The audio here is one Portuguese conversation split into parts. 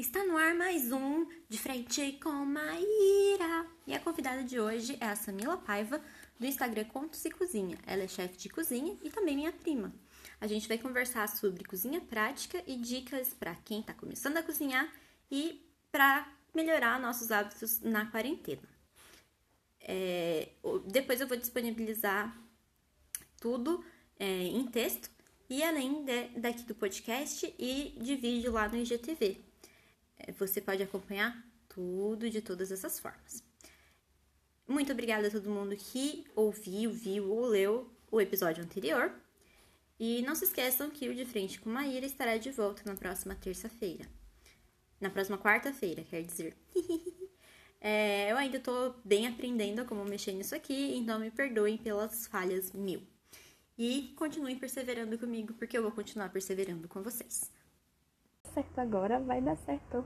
Está no ar mais um De Frente com Maíra. E a convidada de hoje é a Samila Paiva, do Instagram Contos e Cozinha. Ela é chefe de cozinha e também minha prima. A gente vai conversar sobre cozinha prática e dicas para quem está começando a cozinhar e para melhorar nossos hábitos na quarentena. É, depois eu vou disponibilizar tudo é, em texto e além de, daqui do podcast e de vídeo lá no IGTV. É, você pode acompanhar tudo de todas essas formas. Muito obrigada a todo mundo que ouviu, viu ou leu o episódio anterior. E não se esqueçam que o De Frente com Maíra estará de volta na próxima terça-feira. Na próxima quarta-feira, quer dizer. é, eu ainda estou bem aprendendo como mexer nisso aqui, então me perdoem pelas falhas mil. E continuem perseverando comigo, porque eu vou continuar perseverando com vocês certo agora, vai dar certo.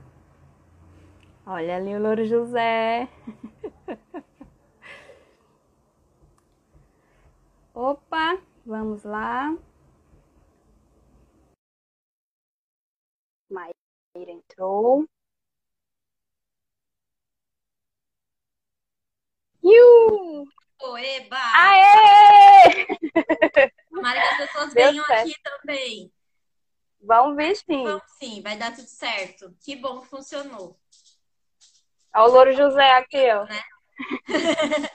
Olha ali o Louro José. Opa, vamos lá. Maíra entrou. Iu! Oeba! Aê! Tomara que as pessoas venham aqui também. Vamos ver sim. Vamos sim, vai dar tudo certo. Que bom que funcionou. Olha o Louro José aqui, ó. Né?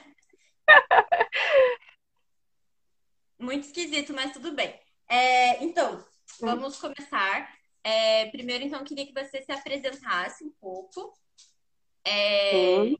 Muito esquisito, mas tudo bem. É, então, hum. vamos começar. É, primeiro, então, queria que você se apresentasse um pouco. É, né,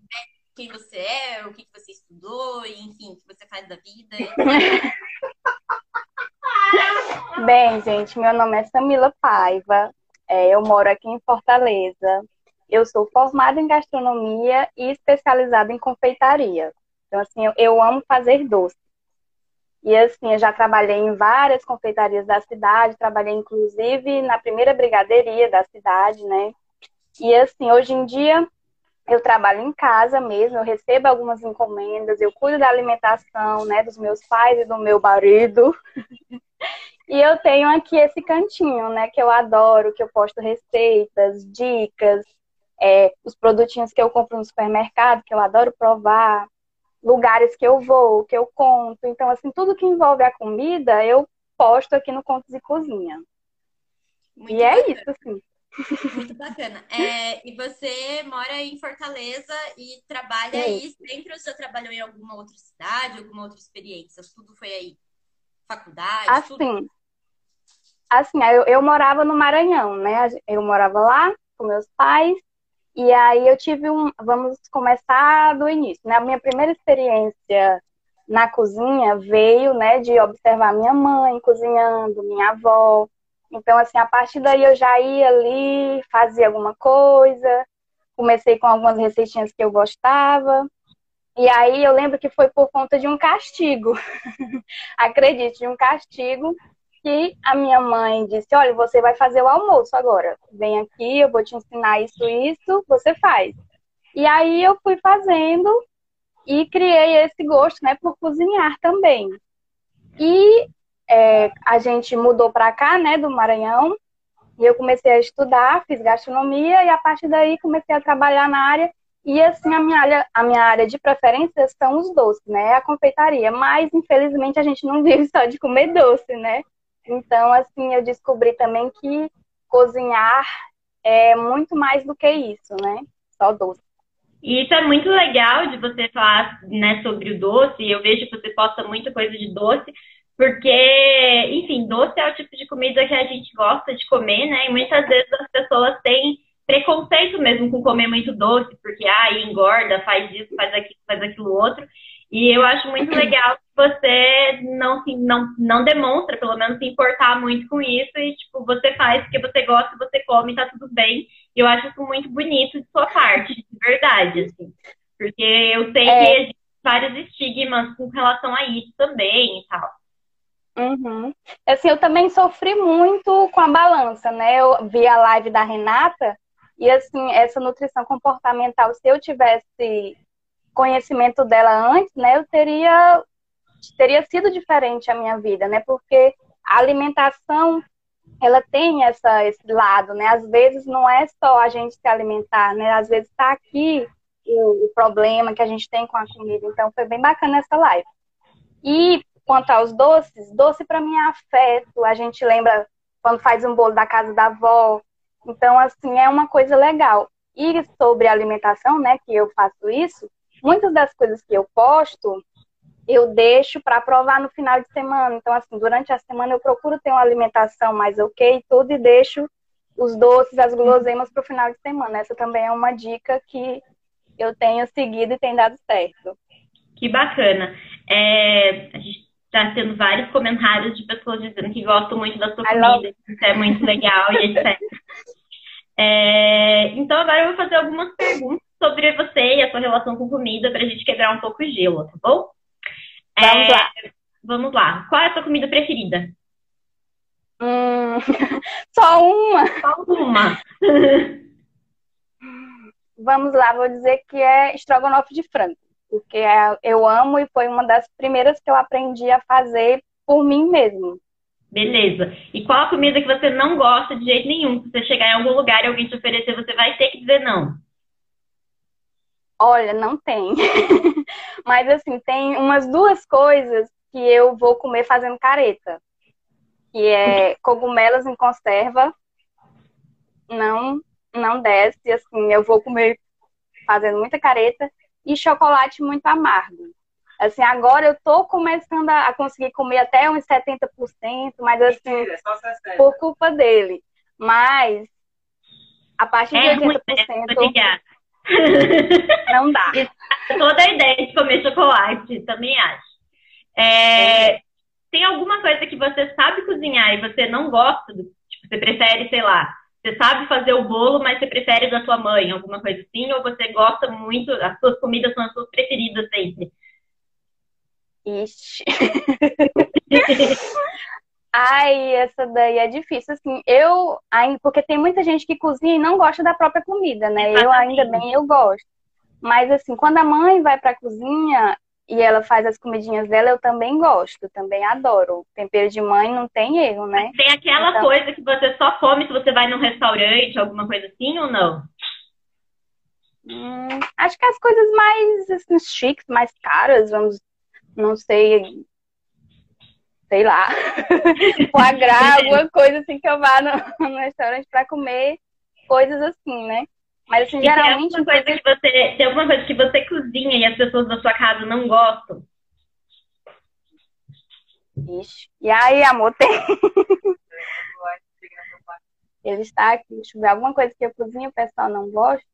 quem você é, o que você estudou, enfim, o que você faz da vida. Bem, gente, meu nome é Samila Paiva, é, eu moro aqui em Fortaleza. Eu sou formada em gastronomia e especializada em confeitaria. Então, assim, eu, eu amo fazer doce. E, assim, eu já trabalhei em várias confeitarias da cidade, trabalhei, inclusive, na primeira brigadeiria da cidade, né? E, assim, hoje em dia, eu trabalho em casa mesmo, eu recebo algumas encomendas, eu cuido da alimentação, né, dos meus pais e do meu marido. E eu tenho aqui esse cantinho, né, que eu adoro, que eu posto receitas, dicas, é, os produtinhos que eu compro no supermercado, que eu adoro provar, lugares que eu vou, que eu conto. Então, assim, tudo que envolve a comida, eu posto aqui no Contos e Cozinha. Muito e é bacana. é isso, assim. Muito bacana. É, e você mora em Fortaleza e trabalha aí sempre ou você trabalhou em alguma outra cidade, alguma outra experiência? Tudo foi aí? Faculdade? Assim, tudo? assim, eu, eu morava no Maranhão, né? Eu morava lá com meus pais. E aí eu tive um. Vamos começar do início, né? A minha primeira experiência na cozinha veio, né, de observar minha mãe cozinhando, minha avó. Então, assim, a partir daí eu já ia ali, fazia alguma coisa, comecei com algumas receitinhas que eu gostava. E aí eu lembro que foi por conta de um castigo. Acredite, de um castigo que a minha mãe disse: Olha, você vai fazer o almoço agora. Vem aqui, eu vou te ensinar isso, isso, você faz. E aí eu fui fazendo e criei esse gosto, né, por cozinhar também. E é, a gente mudou para cá, né, do Maranhão, e eu comecei a estudar, fiz gastronomia e a partir daí comecei a trabalhar na área. E assim, a minha área, a minha área de preferência são os doces, né? A confeitaria. Mas, infelizmente, a gente não vive só de comer doce, né? Então, assim, eu descobri também que cozinhar é muito mais do que isso, né? Só doce. E isso é muito legal de você falar né, sobre o doce. Eu vejo que você posta muita coisa de doce, porque, enfim, doce é o tipo de comida que a gente gosta de comer, né? E muitas vezes as pessoas têm preconceito mesmo com comer muito doce, porque, ah, engorda, faz isso, faz aquilo, faz aquilo outro. E eu acho muito legal que você não, se, não, não demonstra, pelo menos, se importar muito com isso e, tipo, você faz porque você gosta, você come, tá tudo bem. E eu acho isso muito bonito de sua parte, de verdade, assim. Porque eu sei é. que existem vários estigmas com relação a isso também e tal. Uhum. Assim, eu também sofri muito com a balança, né? Eu vi a live da Renata e, assim, essa nutrição comportamental, se eu tivesse conhecimento dela antes, né, eu teria teria sido diferente a minha vida, né? Porque a alimentação ela tem essa, esse lado, né? Às vezes não é só a gente se alimentar, né? Às vezes está aqui o, o, problema que a gente tem com a comida. Então foi bem bacana essa live. E quanto aos doces, doce para mim é afeto. A gente lembra quando faz um bolo da casa da avó. Então, assim, é uma coisa legal. E sobre alimentação, né, que eu faço isso, muitas das coisas que eu posto, eu deixo para provar no final de semana. Então, assim, durante a semana eu procuro ter uma alimentação mais ok e tudo e deixo os doces, as guloseimas para o final de semana. Essa também é uma dica que eu tenho seguido e tem dado certo. Que bacana. É, a gente está tendo vários comentários de pessoas dizendo que gostam muito da sua comida, isso é muito legal e etc. É, então agora eu vou fazer algumas perguntas sobre você e a sua relação com comida para a gente quebrar um pouco o gelo, tá bom? Vamos é, lá. Vamos lá. Qual é a sua comida preferida? Hum, só uma. Só uma. Vamos lá, vou dizer que é estrogonofe de frango, porque é, eu amo e foi uma das primeiras que eu aprendi a fazer por mim mesmo. Beleza. E qual a comida que você não gosta de jeito nenhum? Se você chegar em algum lugar e alguém te oferecer, você vai ter que dizer não. Olha, não tem. Mas assim, tem umas duas coisas que eu vou comer fazendo careta. Que é cogumelos em conserva. Não, não desce, assim, eu vou comer fazendo muita careta. E chocolate muito amargo. Assim, agora eu tô começando a conseguir comer até uns 70%, mas assim, é por culpa dele. Mas a partir é de 80%. Ruim, Não dá. Toda a ideia de comer chocolate, também acho. É, tem alguma coisa que você sabe cozinhar e você não gosta? Do, tipo, você prefere, sei lá, você sabe fazer o bolo, mas você prefere da sua mãe, alguma coisa assim? Ou você gosta muito, as suas comidas são as suas preferidas sempre? Ixi. Ai, essa daí é difícil, assim, eu ainda, porque tem muita gente que cozinha e não gosta da própria comida, né? Eu ainda bem, eu gosto. Mas assim, quando a mãe vai pra cozinha e ela faz as comidinhas dela, eu também gosto, também adoro. Tempero de mãe não tem erro, né? Tem aquela então... coisa que você só come se você vai num restaurante, alguma coisa assim ou não? Hum, acho que as coisas mais assim, chiques, mais caras, vamos, não sei, sei lá, foie gras, alguma coisa assim que eu vá no, no restaurante para comer coisas assim, né? Mas assim, e geralmente. Tem alguma, coisa que você, tem alguma coisa que você cozinha e as pessoas da sua casa não gostam? Ixi. E aí, amor, tem. Ele está aqui, deixa eu ver, alguma coisa que eu cozinho o pessoal não gosta?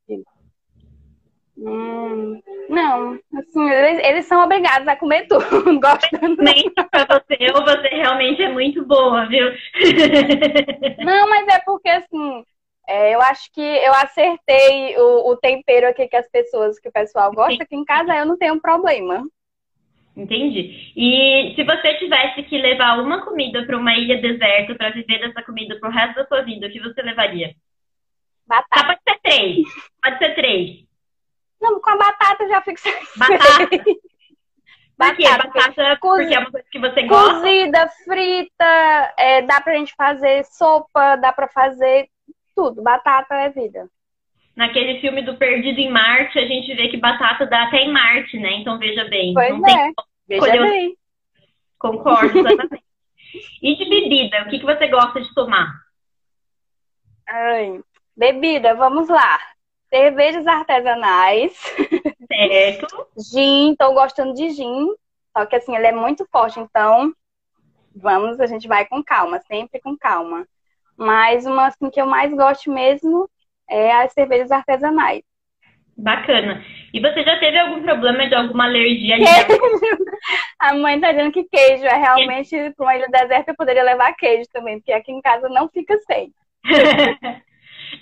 Hum, não, assim, eles, eles, são obrigados a comer tudo, gostando. Nem pra você, ou você realmente é muito boa, viu? Não, mas é porque, assim, é, eu acho que eu acertei o, o, tempero aqui que as pessoas, que o pessoal gosta, aqui em casa eu não tenho problema. Entendi. E se você tivesse que levar uma comida para uma ilha deserta para viver dessa comida pro resto da sua vida, o que você levaria? Batata. Pode ser três. Pode ser três. Não, com a batata já fico Batata. Por quê? Batata porque é uma coisa que você gosta? Cozida, frita, é, dá pra gente fazer sopa, dá pra fazer tudo. Batata é vida. Naquele filme do Perdido em Marte, a gente vê que batata dá até em Marte, né? Então veja bem. Pois não é. Veja bem. Concordo, exatamente. e de bebida, o que, que você gosta de tomar? Ai, bebida, vamos lá cervejas artesanais. Certo. gin, tô gostando de gin. Só que assim, ele é muito forte, então vamos, a gente vai com calma, sempre com calma. Mas uma assim que eu mais gosto mesmo é as cervejas artesanais. Bacana. E você já teve algum problema de alguma alergia? a mãe tá dizendo que queijo é realmente, para uma ilha deserta, eu poderia levar queijo também, porque aqui em casa não fica sem.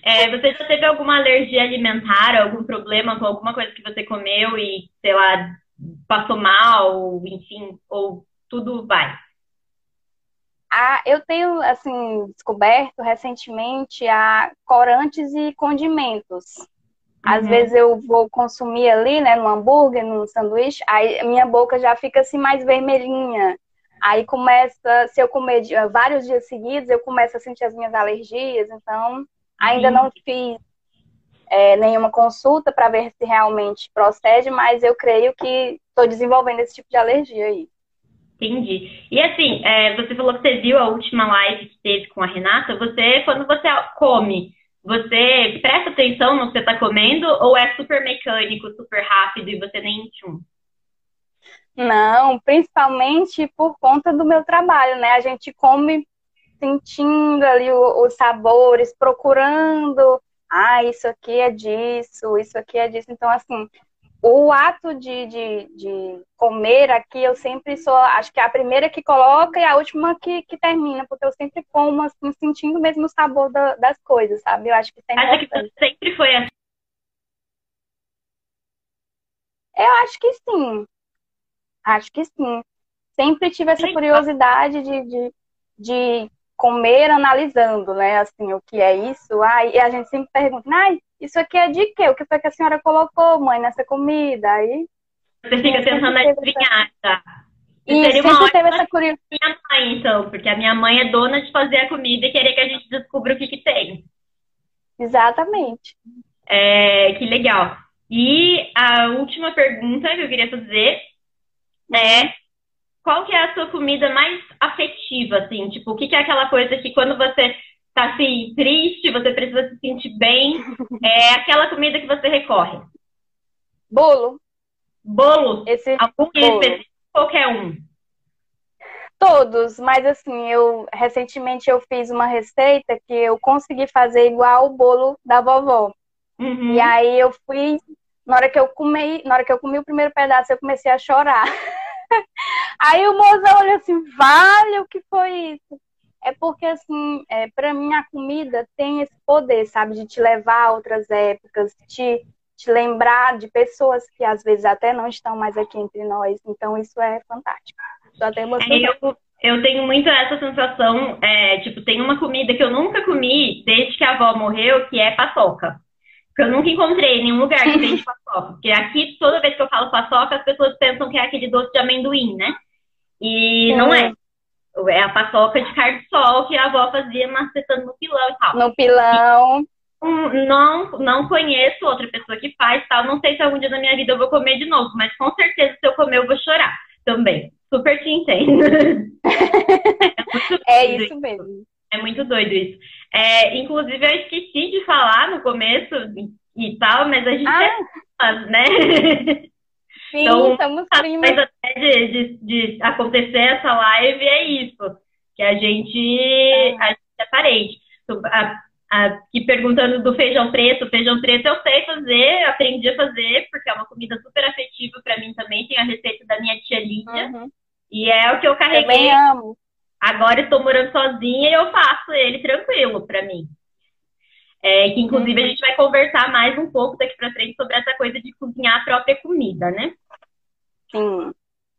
É, você já teve alguma alergia alimentar, algum problema com alguma coisa que você comeu e, sei lá, passou mal, enfim, ou tudo vai? Ah, eu tenho, assim, descoberto recentemente a corantes e condimentos. Às uhum. vezes eu vou consumir ali, né, no hambúrguer, no sanduíche, aí minha boca já fica assim mais vermelhinha. Aí começa, se eu comer vários dias seguidos, eu começo a sentir as minhas alergias. Então, ainda não fiz é, nenhuma consulta para ver se realmente procede, mas eu creio que estou desenvolvendo esse tipo de alergia aí. Entendi. E assim, é, você falou que você viu a última live que teve com a Renata. Você, quando você come, você presta atenção no que você está comendo ou é super mecânico, super rápido e você nem tchum? Não, principalmente por conta do meu trabalho, né? A gente come sentindo ali os sabores, procurando, ah, isso aqui é disso, isso aqui é disso. Então, assim, o ato de, de, de, comer aqui, eu sempre sou, acho que é a primeira que coloca e a última que, que termina, porque eu sempre como, assim, sentindo mesmo o sabor da, das coisas, sabe? Eu acho que sempre. Acha que sempre foi assim? Eu acho que sim. Acho que sim. Sempre tive essa curiosidade de, de, de comer analisando, né? Assim, o que é isso. Ah, e a gente sempre pergunta, ai, isso aqui é de quê? O que foi que a senhora colocou, mãe, nessa comida? Aí. Você fica tentando adivinhar, tá? E seria uma teve essa curiosidade. Minha mãe, então, porque a minha mãe é dona de fazer a comida e querer que a gente descubra o que, que tem. Exatamente. É, que legal. E a última pergunta que eu queria fazer é qual que é a sua comida mais afetiva, assim? Tipo, o que, que é aquela coisa que quando você tá assim, triste, você precisa se sentir bem, é aquela comida que você recorre? Bolo. Bolo? Esse Algum bolo. específico, qualquer um? Todos, mas assim, eu recentemente eu fiz uma receita que eu consegui fazer igual o bolo da vovó. Uhum. E aí eu fui, na hora que eu comi, na hora que eu comi o primeiro pedaço, eu comecei a chorar. aí o moço olhou assim, vale, o que foi isso? é porque, assim, é, para mim a comida tem esse poder, sabe, de te levar a outras épocas, te, te lembrar de pessoas que às vezes até não estão mais aqui entre nós. Então, isso é fantástico. Estou até emocionada. É, eu, eu tenho muito essa sensação, é, tipo, tem uma comida que eu nunca comi desde que a avó morreu, que é paçoca. Porque eu nunca encontrei nenhum lugar que vende paçoca. Porque aqui, toda vez que eu falo paçoca, as pessoas pensam que é aquele doce de amendoim, né? E não é. É a paçoca de carne de sol que a avó fazia macetando no pilão e tal. No pilão. E, não, não conheço outra pessoa que faz tal. Não sei se algum dia na minha vida eu vou comer de novo, mas com certeza se eu comer eu vou chorar também. Super te entendo. é, é isso mesmo. É muito doido isso. É, inclusive, eu esqueci de falar no começo e tal, mas a gente ah. é né? Sim, então, estamos primas. até de, de, de, acontecer essa live é isso, que a gente, é. a gente é parente. A, aqui perguntando do feijão preto, feijão preto eu sei fazer, aprendi a fazer, porque é uma comida super afetiva para mim também, tem a receita da minha tia Lídia, uhum. e é o que eu carreguei. Também amo. Agora estou morando sozinha e eu faço ele tranquilo para mim. É, que inclusive a gente vai conversar mais um pouco daqui para frente sobre essa coisa de cozinhar a própria comida, né? Sim.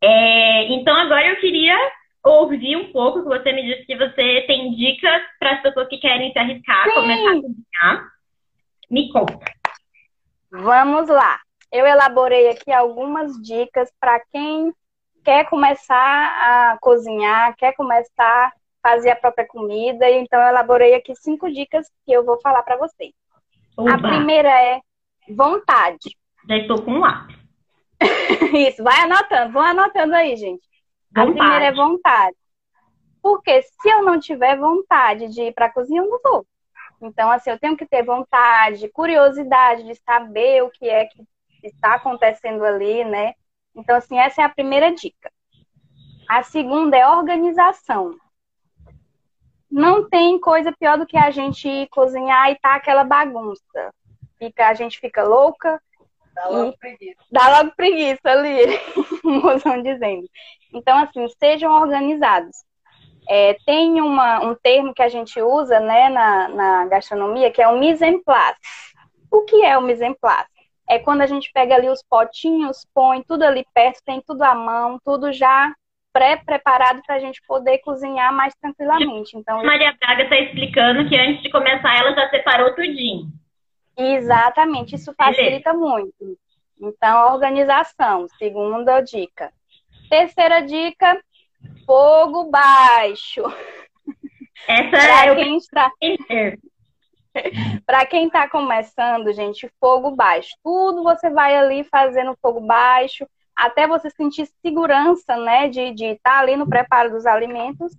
É, então agora eu queria ouvir um pouco que você me disse que você tem dicas para as pessoas que querem se arriscar, Sim. começar a cozinhar. Me conta. Vamos lá. Eu elaborei aqui algumas dicas para quem quer começar a cozinhar, quer começar fazer a própria comida. Então, eu elaborei aqui cinco dicas que eu vou falar para vocês. Oba. A primeira é vontade. Já estou com um lápis. Isso, vai anotando, vão anotando aí, gente. Vontade. A primeira é vontade. Porque se eu não tiver vontade de ir para a cozinha, eu não vou. Então, assim, eu tenho que ter vontade, curiosidade de saber o que é que está acontecendo ali, né? Então, assim, essa é a primeira dica. A segunda é organização. Não tem coisa pior do que a gente cozinhar e tá aquela bagunça. Fica, a gente fica louca. Dá logo preguiça. Dá logo preguiça ali, o dizendo. Então, assim, sejam organizados. É, tem uma, um termo que a gente usa né, na, na gastronomia que é o mise en place. O que é o mise en place? É quando a gente pega ali os potinhos, põe tudo ali perto, tem tudo à mão, tudo já pré-preparado para a gente poder cozinhar mais tranquilamente. Então, Maria Braga está explicando que antes de começar ela já separou tudinho. Exatamente, isso facilita Beleza. muito. Então, organização, segunda dica. Terceira dica, fogo baixo. Essa é quem está Para quem está começando, gente, fogo baixo. Tudo você vai ali fazendo fogo baixo, até você sentir segurança, né, de estar tá ali no preparo dos alimentos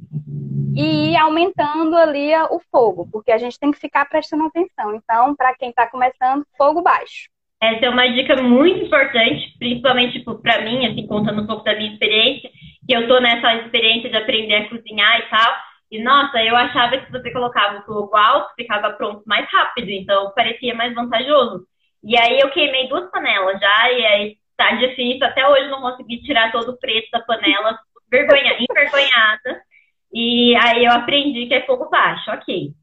e ir aumentando ali o fogo, porque a gente tem que ficar prestando atenção. Então, para quem está começando, fogo baixo. Essa é uma dica muito importante, principalmente para mim, assim, contando um pouco da minha experiência, que eu tô nessa experiência de aprender a cozinhar e tal. E nossa, eu achava que se você colocava o fogo alto, ficava pronto mais rápido, então parecia mais vantajoso. E aí eu queimei duas panelas já, e aí tá difícil, até hoje não consegui tirar todo o preço da panela, vergonha, envergonhada. E aí eu aprendi que é fogo baixo, ok.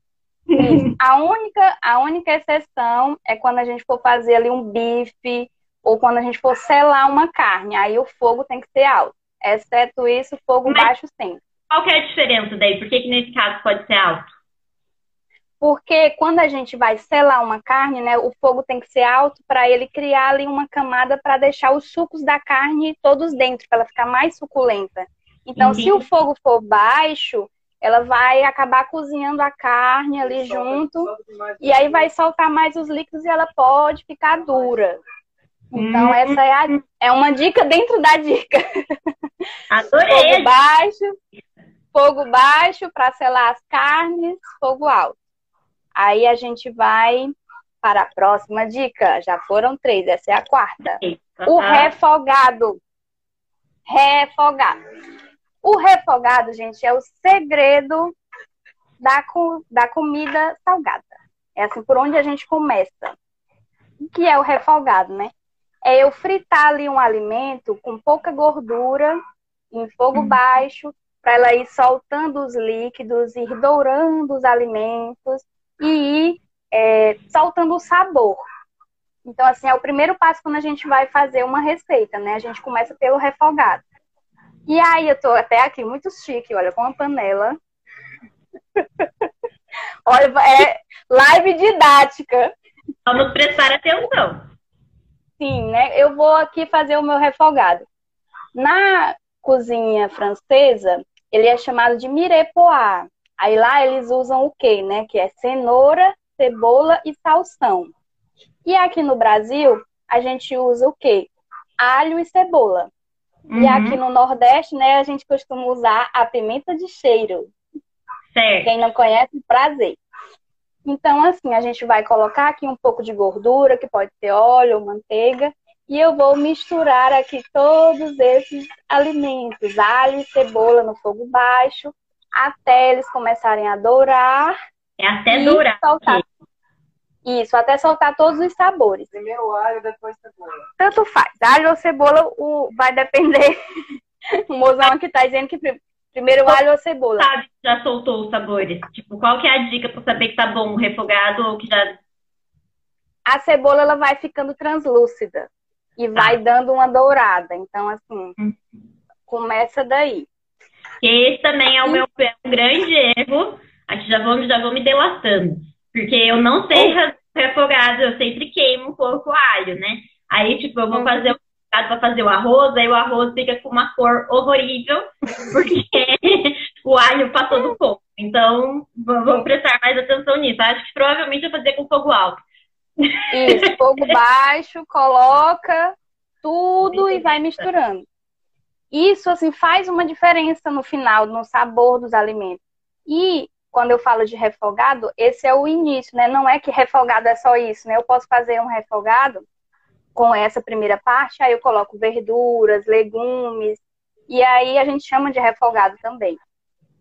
A única, a única exceção é quando a gente for fazer ali um bife ou quando a gente for selar uma carne. Aí o fogo tem que ser alto. Exceto isso, fogo Mas baixo sempre. Qual que é a diferença daí? Por que, que nesse caso pode ser alto? Porque quando a gente vai selar uma carne, né, o fogo tem que ser alto para ele criar ali uma camada para deixar os sucos da carne todos dentro, para ela ficar mais suculenta. Então, Entendi. se o fogo for baixo, ela vai acabar cozinhando a carne ali junto e aí vai soltar mais os líquidos e ela pode ficar dura. Então, hum. essa é, a, é uma dica dentro da dica. Adorei! Fogo baixo, fogo baixo para selar as carnes, fogo alto. Aí a gente vai para a próxima dica. Já foram três, essa é a quarta. O refogado. Refogado. O refogado, gente, é o segredo da, da comida salgada. É assim por onde a gente começa. O que é o refogado, né? É eu fritar ali um alimento com pouca gordura, em fogo uhum. baixo, para ela ir soltando os líquidos, ir dourando os alimentos e ir é, soltando o sabor. Então, assim, é o primeiro passo quando a gente vai fazer uma receita, né? A gente começa pelo refogado. E aí eu tô até aqui muito chique, olha, com uma panela. olha, é live didática. Vamos prestar atenção. Sim, né? Eu vou aqui fazer o meu refogado. Na cozinha francesa, ele é chamado de mirepoix. Aí lá eles usam o quê, né? Que é cenoura, cebola e salsão. E aqui no Brasil, a gente usa o quê? Alho e cebola. Uhum. E aqui no Nordeste, né, a gente costuma usar a pimenta de cheiro. Certo. Quem não conhece, prazer. Então, assim, a gente vai colocar aqui um pouco de gordura, que pode ser óleo ou manteiga, e eu vou misturar aqui todos esses alimentos, alho e cebola no fogo baixo, até eles começarem a dourar. É até dourar. Soltar. Isso, até soltar todos os sabores. Primeiro alho, depois cebola. Tanto faz. Alho ou cebola o, vai depender. o mozão aqui tá dizendo que primeiro alho ou cebola. Sabe já soltou os sabores? Tipo, qual que é a dica para saber que tá bom refogado ou que já... A cebola, ela vai ficando translúcida. E vai dando uma dourada. Então, assim, hum. começa daí. Esse também é o meu um grande erro. Aqui já vou, já vou me delatando. Porque eu não sei refogado, eu sempre queimo um pouco o alho, né? Aí, tipo, eu vou uhum. fazer o para fazer o arroz, aí o arroz fica com uma cor horrível, porque o alho passou do fogo. Então, vou prestar mais atenção nisso. Acho que provavelmente eu vou fazer com fogo alto. Isso, fogo baixo, coloca tudo e vai misturando. Isso, assim, faz uma diferença no final, no sabor dos alimentos. E quando eu falo de refogado, esse é o início, né? Não é que refogado é só isso, né? Eu posso fazer um refogado com essa primeira parte, aí eu coloco verduras, legumes, e aí a gente chama de refogado também.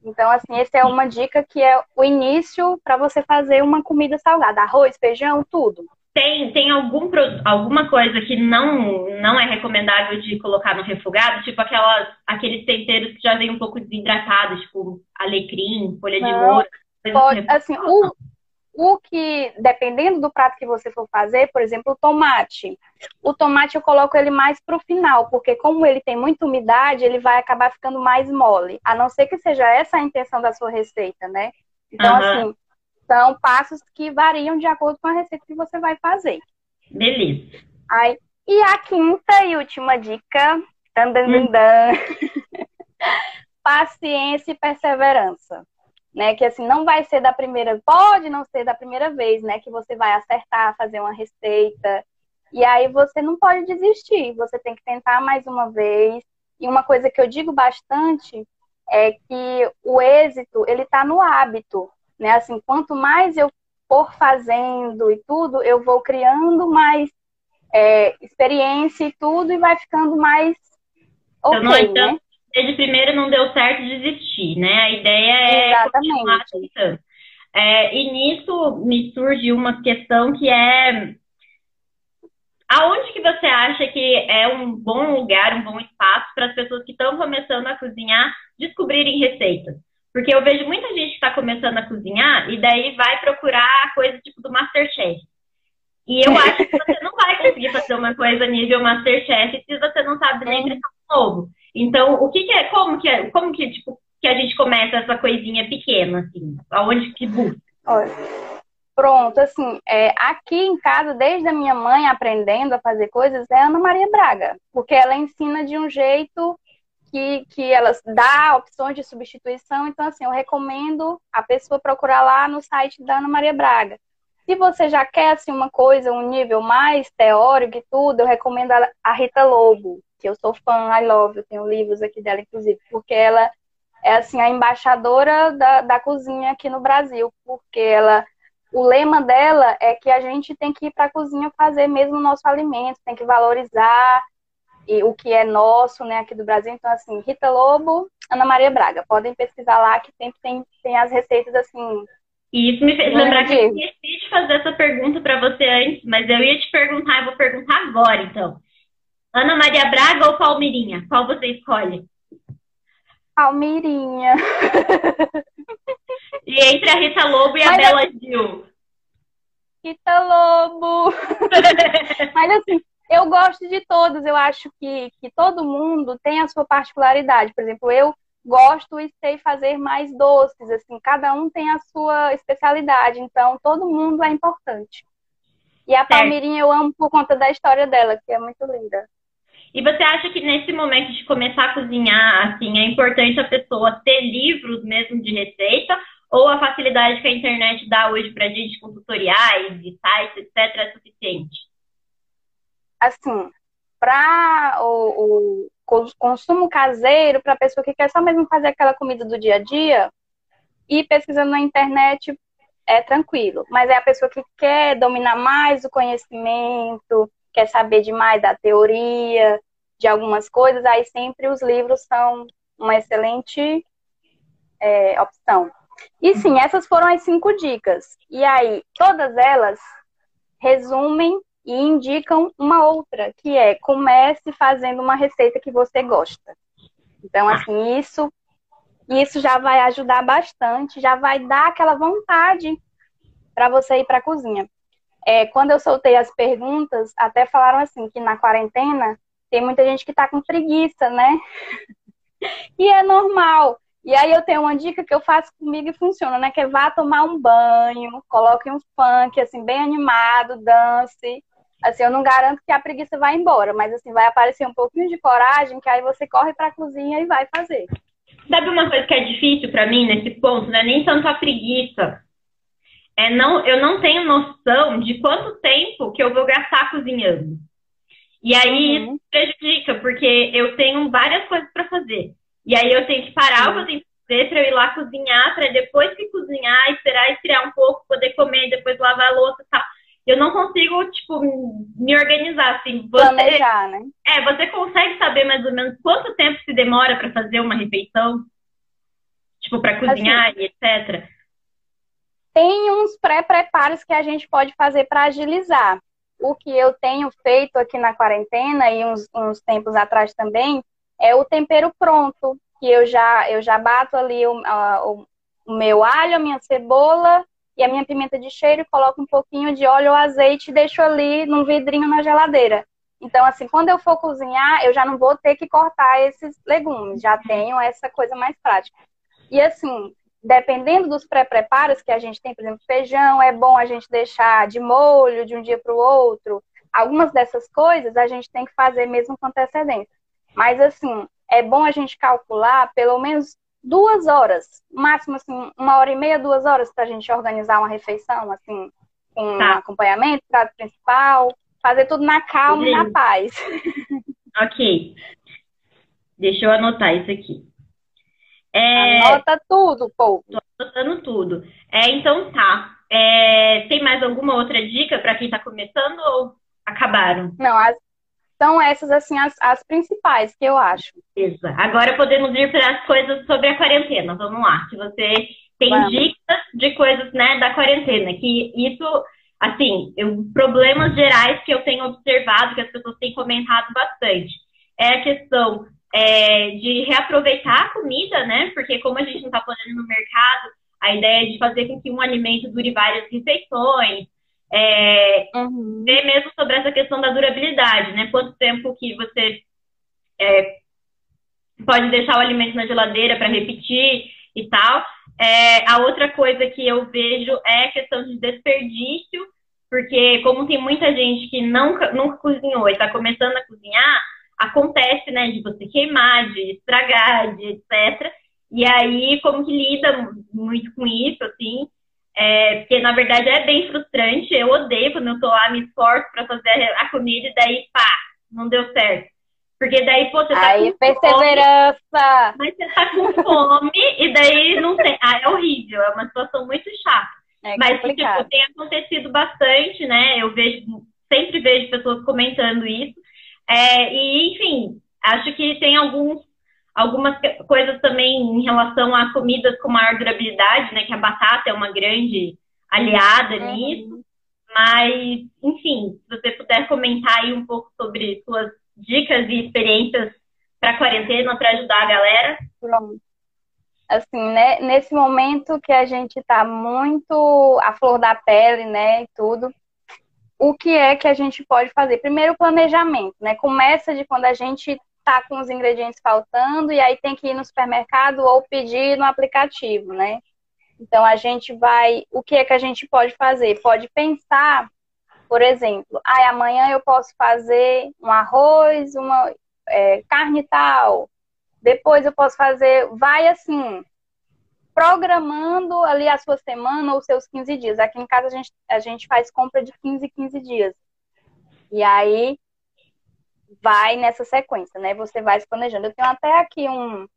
Então, assim, essa é uma dica que é o início para você fazer uma comida salgada, arroz, feijão, tudo. Tem, tem algum, alguma coisa que não, não é recomendável de colocar no refogado? Tipo aquelas, aqueles temperos que já vem um pouco desidratados, tipo alecrim, folha não, de louro. Pode, assim, o, o que, dependendo do prato que você for fazer, por exemplo, o tomate. O tomate eu coloco ele mais para o final, porque como ele tem muita umidade, ele vai acabar ficando mais mole. A não ser que seja essa a intenção da sua receita, né? Então, uhum. assim, são passos que variam de acordo com a receita que você vai fazer. Beleza. Aí, e a quinta e última dica, dan, dan, dan, dan. paciência e perseverança. Né, que assim não vai ser da primeira, pode não ser da primeira vez, né, que você vai acertar, fazer uma receita. E aí você não pode desistir, você tem que tentar mais uma vez. E uma coisa que eu digo bastante é que o êxito, ele está no hábito, né? Assim, quanto mais eu for fazendo e tudo, eu vou criando mais é, experiência e tudo e vai ficando mais ok, então, não, né? de primeiro não deu certo desistir, né? A ideia é Exatamente. continuar tentando. É, e nisso me surge uma questão que é aonde que você acha que é um bom lugar, um bom espaço para as pessoas que estão começando a cozinhar descobrirem receitas? Porque eu vejo muita gente que está começando a cozinhar e daí vai procurar coisa tipo do Masterchef. E eu acho que você não vai conseguir fazer uma coisa nível Masterchef se você não sabe nem preparar um novo. Então, o que, que, é, como que é, como que, tipo, que a gente começa essa coisinha pequena, assim? Aonde que busca? Pronto, assim, é, aqui em casa, desde a minha mãe aprendendo a fazer coisas, é Ana Maria Braga, porque ela ensina de um jeito que, que ela dá opções de substituição, então, assim, eu recomendo a pessoa procurar lá no site da Ana Maria Braga. Se você já quer, assim, uma coisa, um nível mais teórico e tudo, eu recomendo a Rita Lobo, que eu sou fã, I love, eu tenho livros aqui dela, inclusive, porque ela é assim a embaixadora da, da cozinha aqui no Brasil, porque ela o lema dela é que a gente tem que ir para a cozinha fazer mesmo o nosso alimento, tem que valorizar e o que é nosso, né, aqui do Brasil. Então, assim, Rita Lobo, Ana Maria Braga, podem pesquisar lá que sempre tem, tem as receitas assim. E isso me fez lembrar que eu esqueci de fazer essa pergunta para você antes, mas eu ia te perguntar, eu vou perguntar agora, então. Ana Maria Braga ou Palmirinha? Qual você escolhe? Palmirinha. E entre a Rita Lobo e Mas a Bela Gil? Rita Lobo. Mas assim, eu gosto de todos. Eu acho que, que todo mundo tem a sua particularidade. Por exemplo, eu gosto e sei fazer mais doces. Assim, cada um tem a sua especialidade. Então, todo mundo é importante. E a Palmirinha eu amo por conta da história dela, que é muito linda. E você acha que nesse momento de começar a cozinhar, assim, é importante a pessoa ter livros mesmo de receita? Ou a facilidade que a internet dá hoje pra gente com tutoriais e sites, etc., é suficiente? Assim, para o, o consumo caseiro, para a pessoa que quer só mesmo fazer aquela comida do dia a dia, e pesquisando na internet é tranquilo. Mas é a pessoa que quer dominar mais o conhecimento, quer saber demais da teoria, de algumas coisas, aí sempre os livros são uma excelente é, opção. E sim, essas foram as cinco dicas. E aí, todas elas resumem e indicam uma outra, que é comece fazendo uma receita que você gosta. Então, assim, isso, isso já vai ajudar bastante, já vai dar aquela vontade para você ir para a cozinha é, quando eu soltei as perguntas, até falaram assim que na quarentena tem muita gente que está com preguiça, né? e é normal. E aí eu tenho uma dica que eu faço comigo e funciona, né? Que é vá tomar um banho, coloque um funk, assim, bem animado, dance. Assim, eu não garanto que a preguiça vai embora, mas assim, vai aparecer um pouquinho de coragem, que aí você corre para a cozinha e vai fazer. Sabe uma coisa que é difícil para mim nesse ponto, né? Nem tanto a preguiça, é não, eu não tenho noção de quanto tempo que eu vou gastar cozinhando. E aí uhum. isso prejudica, porque eu tenho várias coisas para fazer. E aí eu tenho que parar uhum. o que eu tenho que fazer para eu ir lá cozinhar, para depois que cozinhar, esperar esfriar um pouco, poder comer, depois lavar a louça e tal. Eu não consigo, tipo, me organizar assim. Você, Planejar, né? É, você consegue saber mais ou menos quanto tempo se demora para fazer uma refeição? Tipo, para cozinhar assim, e etc tem uns pré-preparos que a gente pode fazer para agilizar. O que eu tenho feito aqui na quarentena e uns, uns, tempos atrás também é o tempero pronto, que eu já, eu já bato ali o, a, o, o meu alho, a minha cebola e a minha pimenta de cheiro, coloco um pouquinho de óleo ou azeite e deixo ali num vidrinho na geladeira. Então, assim, quando eu for cozinhar, eu já não vou ter que cortar esses legumes, já tenho essa coisa mais prática. E assim, dependendo dos pré-preparos que a gente tem, por exemplo, feijão, é bom a gente deixar de molho de um dia para o outro. Algumas dessas coisas a gente tem que fazer mesmo com antecedência. Mas, assim, é bom a gente calcular pelo menos duas horas, máximo assim, uma hora e meia, duas horas para a gente organizar uma refeição, assim, com tá. acompanhamento, prato principal, fazer tudo na calma e na paz. Ok. Deixa eu anotar isso aqui. É... Anota tudo, povo. Tô anotando tudo. É, então tá. É, tem mais alguma outra dica para quem está começando ou acabaram? Não, as, são essas assim as, as principais que eu acho. Beleza. Agora podemos ir para as coisas sobre a quarentena. Vamos lá. Se você tem Vamos. dicas de coisas né, da quarentena, que isso, assim, eu, problemas gerais que eu tenho observado, que as pessoas têm comentado bastante, é a questão é, de reaproveitar a comida, né? Porque como a gente não está podendo no mercado, a ideia de fazer com que um alimento dure várias refeições, é, uhum. ver mesmo sobre essa questão da durabilidade, né? Quanto tempo que você é, pode deixar o alimento na geladeira para repetir e tal. É, a outra coisa que eu vejo é a questão de desperdício, porque como tem muita gente que nunca, nunca cozinhou e está começando a cozinhar, acontece, né, de você queimar, de estragar, de etc. E aí, como que lida muito com isso, assim? É, porque, na verdade, é bem frustrante. Eu odeio quando eu tô lá, me esforço para fazer a comida e daí, pá, não deu certo. Porque daí, pô, você tá aí, com perseverança. fome. Mas você tá com fome e daí não tem. Ah, é horrível, é uma situação muito chata. É mas, tipo, tem acontecido bastante, né? Eu vejo, sempre vejo pessoas comentando isso. É, e, enfim, acho que tem alguns Algumas coisas também em relação a comidas com maior durabilidade, né? Que a batata é uma grande aliada uhum. nisso. Mas, enfim, se você puder comentar aí um pouco sobre suas dicas e experiências para a quarentena, para ajudar a galera. Pronto. Assim, né, nesse momento que a gente está muito à flor da pele, né, e tudo, o que é que a gente pode fazer? Primeiro, planejamento, né? Começa de quando a gente tá com os ingredientes faltando e aí tem que ir no supermercado ou pedir no aplicativo, né? Então a gente vai, o que é que a gente pode fazer? Pode pensar, por exemplo, ah, amanhã eu posso fazer um arroz, uma é, carne tal. Depois eu posso fazer, vai assim, programando ali a sua semana ou seus 15 dias. Aqui em casa a gente, a gente faz compra de 15 15 dias. E aí vai nessa sequência, né? Você vai se planejando. Eu tenho até aqui um.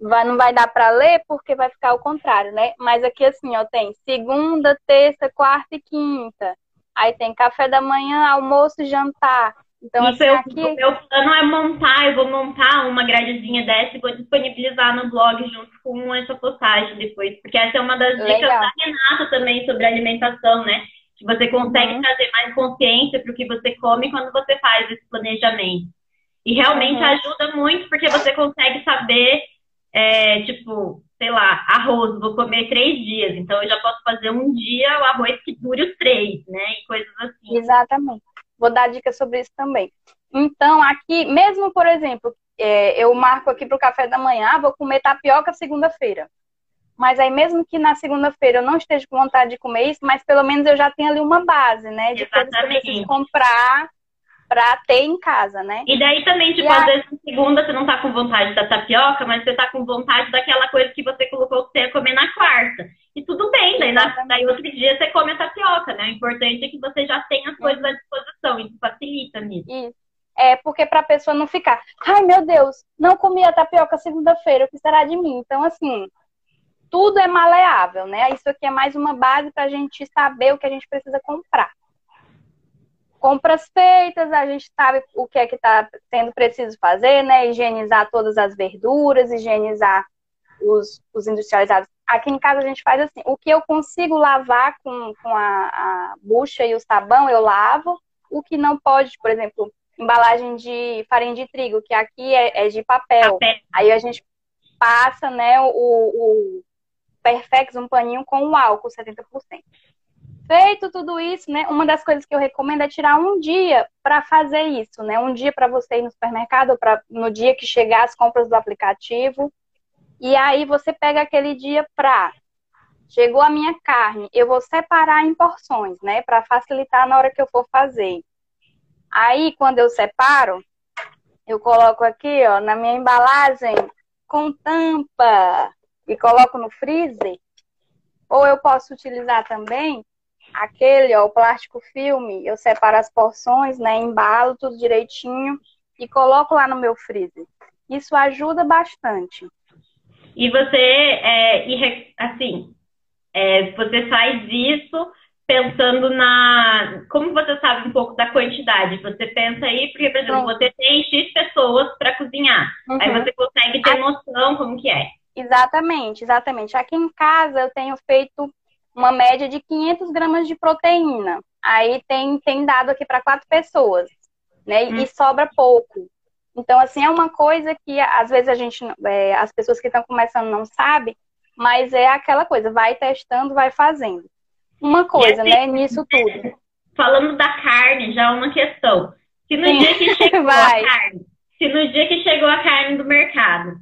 Vai, não vai dar para ler porque vai ficar o contrário, né? Mas aqui assim, ó, tem segunda, terça, quarta e quinta. Aí tem café da manhã, almoço e jantar. Então, assim, eu, aqui... o meu plano é montar, eu vou montar uma gradezinha dessa e vou disponibilizar no blog junto com essa postagem depois. Porque essa é uma das dicas Legal. da Renata também sobre alimentação, né? Que você consegue uhum. trazer mais consciência para o que você come quando você faz esse planejamento. E realmente uhum. ajuda muito porque você consegue saber, é, tipo, sei lá, arroz, vou comer três dias, então eu já posso fazer um dia o arroz que dure os três, né? E coisas assim. Exatamente. Vou dar dicas sobre isso também. Então, aqui, mesmo, por exemplo, é, eu marco aqui para o café da manhã, vou comer tapioca segunda-feira. Mas aí, mesmo que na segunda-feira eu não esteja com vontade de comer isso, mas pelo menos eu já tenho ali uma base, né? De coisas que eu preciso comprar para ter em casa, né? E daí também, tipo, e às vezes na segunda você não tá com vontade da tapioca, mas você tá com vontade daquela coisa que você colocou que você ia comer na quarta. E tudo bem, daí, na, daí outro dia você come a tapioca, né? O importante é que você já tenha as coisas à disposição, isso facilita nisso. Isso. É porque para a pessoa não ficar, ai meu Deus, não comi a tapioca segunda-feira, o que será de mim? Então, assim, tudo é maleável, né? Isso aqui é mais uma base para a gente saber o que a gente precisa comprar. Compras feitas, a gente sabe o que é que está sendo preciso fazer, né? Higienizar todas as verduras, higienizar os, os industrializados. Aqui em casa a gente faz assim: o que eu consigo lavar com, com a, a bucha e o sabão, eu lavo. O que não pode, por exemplo, embalagem de farinha de trigo, que aqui é, é de papel. papel. Aí a gente passa né, o, o, Perfex, um paninho com álcool 70%. Feito tudo isso, né? Uma das coisas que eu recomendo é tirar um dia para fazer isso, né? Um dia para você ir no supermercado, para no dia que chegar as compras do aplicativo. E aí você pega aquele dia para chegou a minha carne, eu vou separar em porções, né, para facilitar na hora que eu for fazer. Aí quando eu separo, eu coloco aqui, ó, na minha embalagem com tampa e coloco no freezer. Ou eu posso utilizar também aquele, ó, o plástico filme, eu separo as porções, né, embalo tudo direitinho e coloco lá no meu freezer. Isso ajuda bastante. E você, é, assim, é, você faz isso pensando na. Como você sabe um pouco da quantidade? Você pensa aí, porque, por exemplo, você tem X pessoas para cozinhar. Uhum. Aí você consegue ter noção como que é. Exatamente, exatamente. Aqui em casa eu tenho feito uma média de 500 gramas de proteína. Aí tem, tem dado aqui para quatro pessoas, né? Hum. E sobra pouco. Então, assim, é uma coisa que às vezes a gente, é, as pessoas que estão começando não sabem, mas é aquela coisa, vai testando, vai fazendo. Uma coisa, assim, né, nisso tudo. Falando da carne, já uma questão. Se no Sim. dia que chegou vai. a carne, se no dia que chegou a carne do mercado,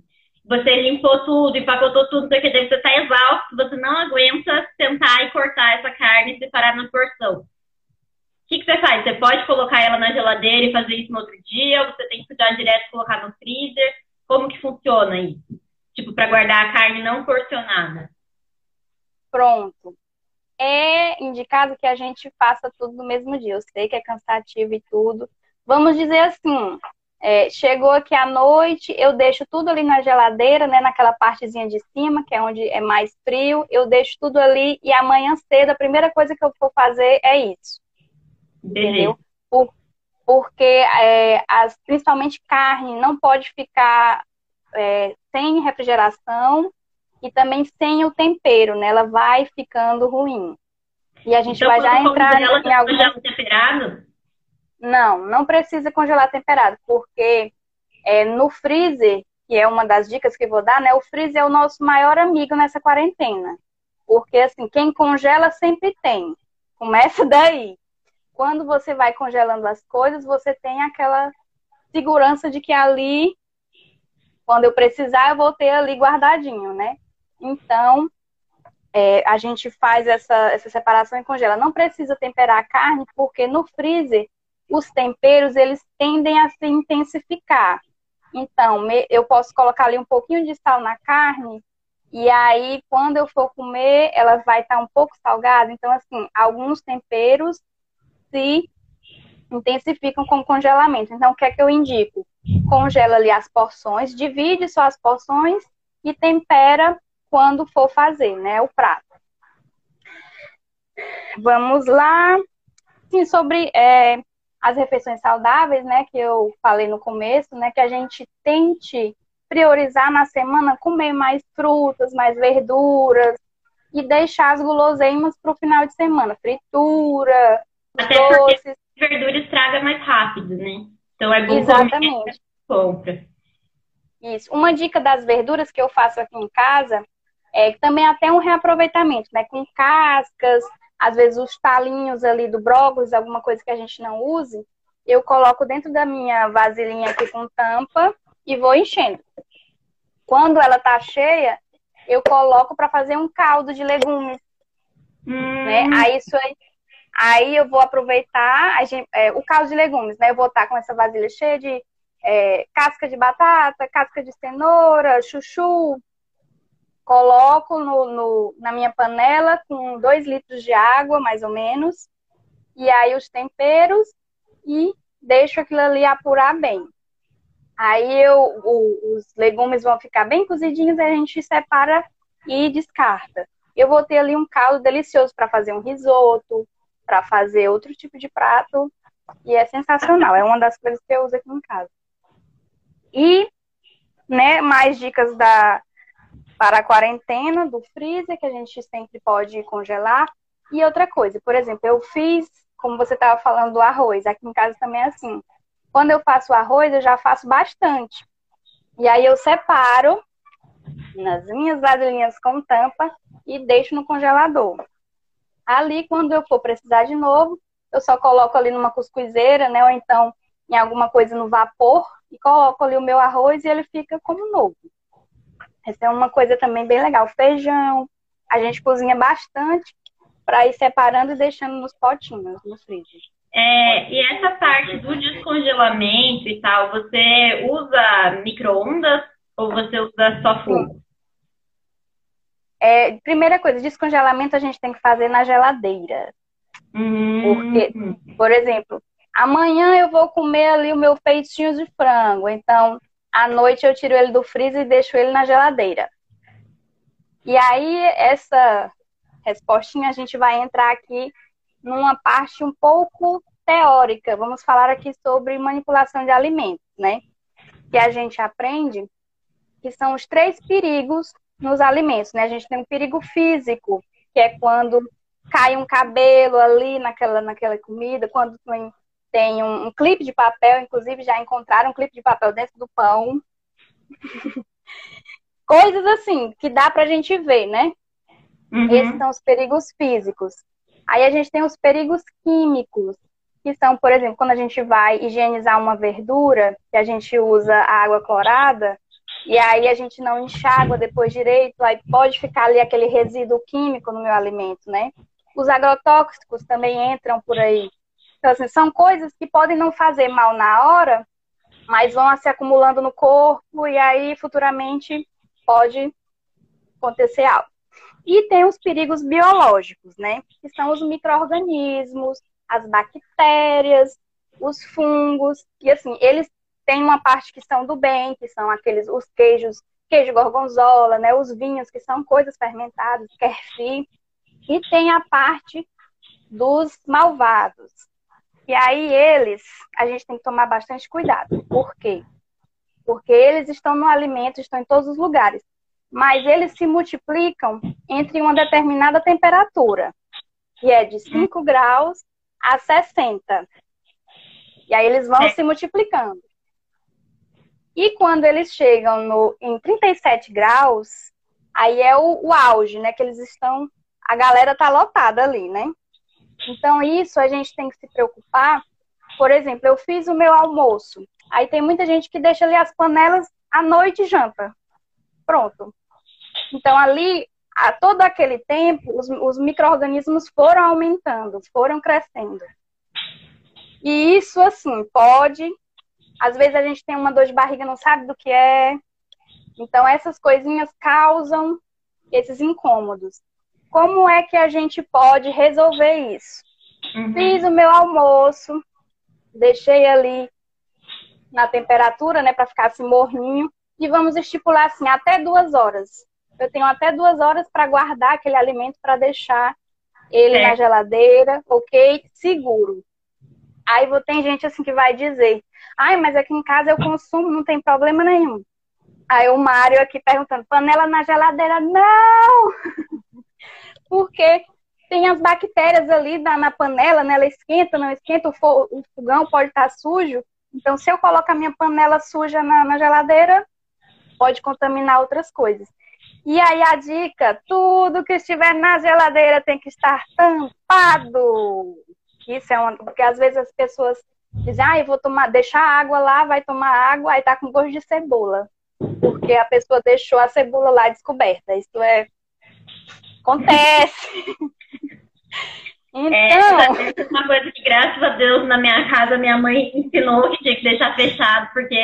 você limpou tudo, empacotou tudo, porque você está exausto, você não aguenta sentar e cortar essa carne e separar na porção. O que, que você faz? Você pode colocar ela na geladeira e fazer isso no outro dia, você tem que já direto colocar no freezer? Como que funciona isso? Tipo, para guardar a carne não porcionada. Pronto. É indicado que a gente faça tudo no mesmo dia. Eu sei que é cansativo e tudo. Vamos dizer assim, é, chegou aqui à noite, eu deixo tudo ali na geladeira, né, naquela partezinha de cima, que é onde é mais frio, eu deixo tudo ali e amanhã cedo a primeira coisa que eu for fazer é isso. Entendeu? Por, porque é, as, principalmente carne não pode ficar é, sem refrigeração e também sem o tempero, né? Ela vai ficando ruim. E a gente então, vai já entrar em algum temperado? Não, não precisa congelar temperado, porque é, no freezer, que é uma das dicas que vou dar, né? O freezer é o nosso maior amigo nessa quarentena. Porque, assim, quem congela sempre tem. Começa daí. Quando você vai congelando as coisas, você tem aquela segurança de que ali, quando eu precisar, eu vou ter ali guardadinho, né? Então, é, a gente faz essa, essa separação e congela. Não precisa temperar a carne, porque no freezer os temperos eles tendem a se intensificar. Então, eu posso colocar ali um pouquinho de sal na carne e aí quando eu for comer, ela vai estar um pouco salgada. Então, assim, alguns temperos se intensificam com congelamento. Então, o que é que eu indico? Congela ali as porções, divide só as porções e tempera quando for fazer, né, o prato. Vamos lá. Sim, sobre é, as refeições saudáveis, né, que eu falei no começo, né, que a gente tente priorizar na semana comer mais frutas, mais verduras e deixar as guloseimas para o final de semana, fritura, Até doces. porque verdura estraga mais rápido, né? Então é bom Exatamente. compra. Isso. Uma dica das verduras que eu faço aqui em casa é também até um reaproveitamento, né, com cascas, às vezes os talinhos ali do brócolis, alguma coisa que a gente não use, eu coloco dentro da minha vasilhinha aqui com tampa e vou enchendo. Quando ela tá cheia, eu coloco para fazer um caldo de legumes. Hum. Né? Aí isso aí, aí eu vou aproveitar gente, é, o caldo de legumes, né? Eu vou estar com essa vasilha cheia de é, casca de batata, casca de cenoura, chuchu, coloco no, no, na minha panela com dois litros de água, mais ou menos, e aí os temperos e deixo aquilo ali apurar bem. Aí eu, o, os legumes vão ficar bem cozidinhos, a gente separa e descarta. Eu vou ter ali um caldo delicioso para fazer um risoto, para fazer outro tipo de prato, e é sensacional. É uma das coisas que eu uso aqui em casa. E, né, mais dicas da, para a quarentena do freezer, que a gente sempre pode congelar. E outra coisa, por exemplo, eu fiz, como você estava falando do arroz, aqui em casa também é assim. Quando eu faço arroz, eu já faço bastante. E aí eu separo nas minhas vasilhinhas com tampa e deixo no congelador. Ali, quando eu for precisar de novo, eu só coloco ali numa cuscuzeira, né? Ou então em alguma coisa no vapor e coloco ali o meu arroz e ele fica como novo. Essa é uma coisa também bem legal. Feijão, a gente cozinha bastante para ir separando e deixando nos potinhos, no freezer. É, e essa parte do descongelamento e tal, você usa micro-ondas ou você usa só fogo? É, primeira coisa, descongelamento a gente tem que fazer na geladeira. Uhum. Porque, por exemplo, amanhã eu vou comer ali o meu peitinho de frango, então à noite eu tiro ele do freezer e deixo ele na geladeira. E aí, essa respostinha, a gente vai entrar aqui numa parte um pouco teórica. Vamos falar aqui sobre manipulação de alimentos, né? Que a gente aprende que são os três perigos nos alimentos, né? A gente tem um perigo físico, que é quando cai um cabelo ali naquela, naquela comida, quando tem, tem um, um clipe de papel, inclusive já encontraram um clipe de papel dentro do pão. Coisas assim, que dá pra gente ver, né? Uhum. Esses são os perigos físicos. Aí a gente tem os perigos químicos, que são, por exemplo, quando a gente vai higienizar uma verdura, que a gente usa água clorada, e aí a gente não enxágua depois direito, aí pode ficar ali aquele resíduo químico no meu alimento, né? Os agrotóxicos também entram por aí. Então, assim, são coisas que podem não fazer mal na hora, mas vão se acumulando no corpo e aí futuramente pode acontecer algo. E tem os perigos biológicos, né? Que são os micro-organismos, as bactérias, os fungos, e assim, eles têm uma parte que são do bem, que são aqueles, os queijos, queijo gorgonzola, né? Os vinhos, que são coisas fermentadas, kefir, e tem a parte dos malvados. E aí eles, a gente tem que tomar bastante cuidado. Por quê? Porque eles estão no alimento, estão em todos os lugares mas eles se multiplicam entre uma determinada temperatura, que é de 5 graus a 60. E aí eles vão se multiplicando. E quando eles chegam no, em 37 graus, aí é o, o auge, né? Que eles estão. A galera tá lotada ali, né? Então, isso a gente tem que se preocupar. Por exemplo, eu fiz o meu almoço. Aí tem muita gente que deixa ali as panelas à noite e janta. Pronto. Então, ali, a todo aquele tempo, os, os micro-organismos foram aumentando, foram crescendo. E isso, assim, pode. Às vezes a gente tem uma dor de barriga, não sabe do que é. Então, essas coisinhas causam esses incômodos. Como é que a gente pode resolver isso? Uhum. Fiz o meu almoço, deixei ali na temperatura, né, para ficar assim morninho, e vamos estipular assim até duas horas eu tenho até duas horas para guardar aquele alimento para deixar ele é. na geladeira, ok? Seguro. Aí tem gente assim que vai dizer, ai, mas aqui em casa eu consumo, não tem problema nenhum. Aí o Mário aqui perguntando, panela na geladeira? Não! Porque tem as bactérias ali na, na, panela, né? Ela esquenta, não esquenta, o, fogão pode estar sujo. Então, se eu coloco a minha panela suja na, na geladeira, pode contaminar outras coisas. E aí a dica, tudo que estiver na geladeira tem que estar tampado. Isso é uma, porque às vezes as pessoas dizem, ah, eu vou tomar, deixar água lá, vai tomar água, aí tá com gosto de cebola. Porque a pessoa deixou a cebola lá descoberta. Isso é acontece. Então... É, é uma coisa que, graças a Deus, na minha casa, minha mãe ensinou que tinha que deixar fechado, porque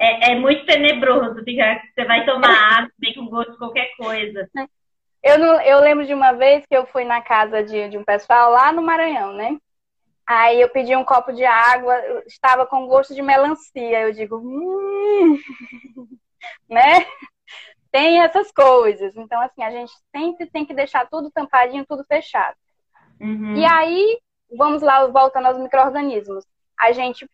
é, é muito tenebroso. Fica, você vai tomar água, vem com gosto de qualquer coisa. Eu, não, eu lembro de uma vez que eu fui na casa de, de um pessoal lá no Maranhão, né? Aí eu pedi um copo de água, estava com gosto de melancia. Eu digo, hum, né? Tem essas coisas. Então, assim, a gente sempre tem que deixar tudo tampadinho, tudo fechado. Uhum. E aí, vamos lá, voltando aos micro-organismos. A gente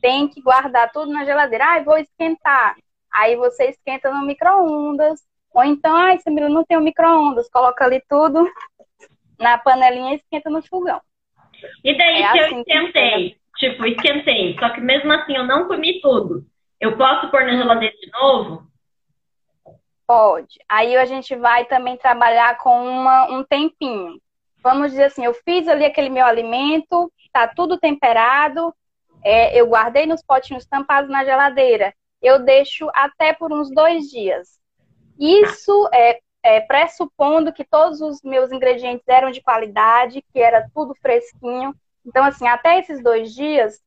tem que guardar tudo na geladeira. Ah, vou esquentar. Aí você esquenta no micro-ondas. Ou então, ah, Samira, não tem micro-ondas. Coloca ali tudo na panelinha e esquenta no fogão. E daí é se assim eu esquentei? Tipo, esquentei. Só que mesmo assim eu não comi tudo. Eu posso pôr na geladeira de novo? Pode. Aí a gente vai também trabalhar com uma, um tempinho. Vamos dizer assim, eu fiz ali aquele meu alimento, tá tudo temperado, é, eu guardei nos potinhos tampados na geladeira. Eu deixo até por uns dois dias. Isso é, é pressupondo que todos os meus ingredientes eram de qualidade, que era tudo fresquinho. Então, assim, até esses dois dias,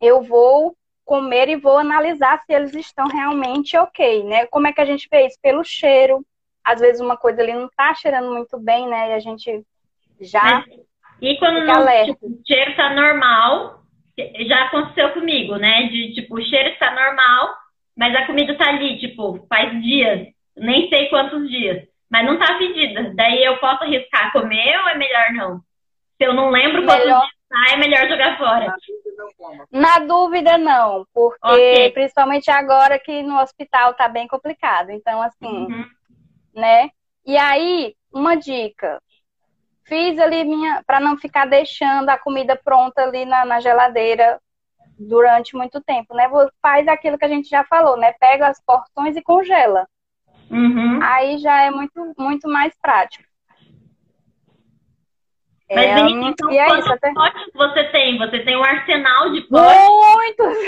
eu vou comer e vou analisar se eles estão realmente ok, né? Como é que a gente vê isso? Pelo cheiro. Às vezes uma coisa ali não tá cheirando muito bem, né? E a gente já. Mas, e quando não, tipo, o cheiro tá normal, já aconteceu comigo, né? De tipo, o cheiro está normal, mas a comida tá ali, tipo, faz dias, nem sei quantos dias, mas não tá pedida. Daí eu posso arriscar comer ou é melhor não? Se eu não lembro quantos melhor... dias tá, é melhor jogar fora. Na dúvida, não, porque okay. principalmente agora que no hospital tá bem complicado. Então, assim, uhum. né? E aí, uma dica. Fiz ali minha. para não ficar deixando a comida pronta ali na, na geladeira durante muito tempo, né? Faz aquilo que a gente já falou, né? Pega as porções e congela. Uhum. Aí já é muito, muito mais prático. Mas, é, então, e é isso, até... você tem? Você tem um arsenal de potes? Muitos!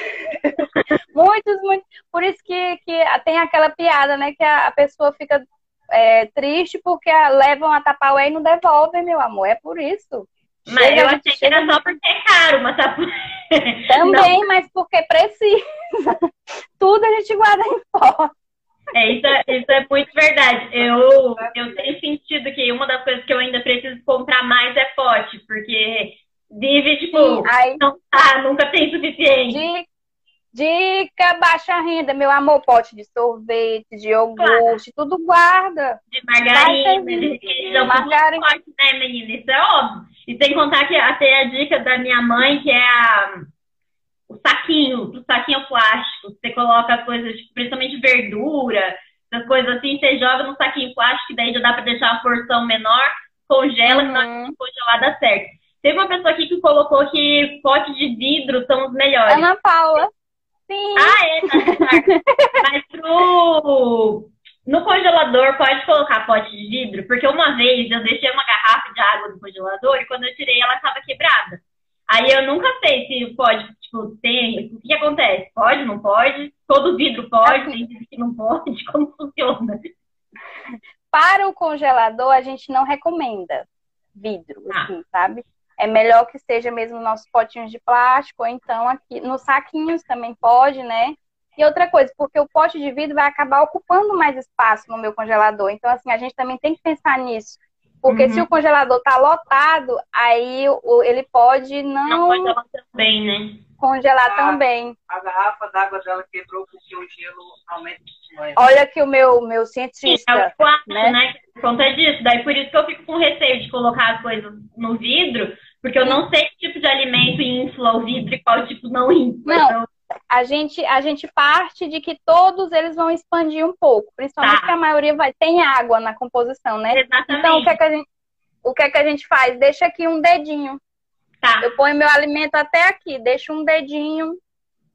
muitos, muitos. Por isso que, que tem aquela piada, né? Que a, a pessoa fica é, triste porque a, levam a tapaué e não devolvem, meu amor. É por isso. Mas chega, eu achei que era só porque é caro uma tapaué. Também, não. mas porque precisa. Tudo a gente guarda em pote. É, isso, é, isso é muito verdade. Eu, eu tenho sentido que uma das coisas que eu ainda preciso comprar mais é pote, porque vive, tipo, aí, não tá, nunca tem suficiente. Dica baixa renda, meu amor, pote de sorvete, de iogurte, claro. tudo guarda. De margarina, de requeijão, margarina. Pote, né, menina? Isso é óbvio. E sem contar que até a dica da minha mãe, que é a o saquinho, o saquinho plástico. Você coloca as coisas, tipo, principalmente verdura, essas coisas assim, você joga no saquinho plástico, daí já dá pra deixar uma porção menor, congela, uhum. que não congelada certo. Teve uma pessoa aqui que colocou que potes de vidro são os melhores. Ana Paula. Sim. Ah, é, tá Mas pro... No congelador, pode colocar pote de vidro, porque uma vez eu deixei uma garrafa de água no congelador e quando eu tirei ela estava quebrada. Aí eu nunca sei se pode, tipo, tem. O que, que acontece? Pode, não pode? Todo vidro pode, assim, tem que não pode? Como funciona? Para o congelador, a gente não recomenda vidro, ah. assim, sabe? É melhor que seja mesmo nossos potinhos de plástico, ou então aqui nos saquinhos também pode, né? E outra coisa, porque o pote de vidro vai acabar ocupando mais espaço no meu congelador. Então, assim, a gente também tem que pensar nisso. Porque uhum. se o congelador tá lotado, aí o, ele pode não. Não congelar também, né? Congelar a, também. A garrafa d'água dela quebrou porque o gelo aumenta. Olha que o meu, meu cientista. Sim, é o quadro, né? né? Por conta disso. Daí por isso que eu fico com receio de colocar as coisas no vidro, porque eu não sei que tipo de alimento infla o vidro e qual tipo não infla. Não. Então a gente, a gente parte de que todos eles vão expandir um pouco, principalmente tá. que a maioria vai tem água na composição, né? Exatamente. Então o que é que a gente, o que é que a gente faz? Deixa aqui um dedinho. Tá. Eu ponho meu alimento até aqui, deixo um dedinho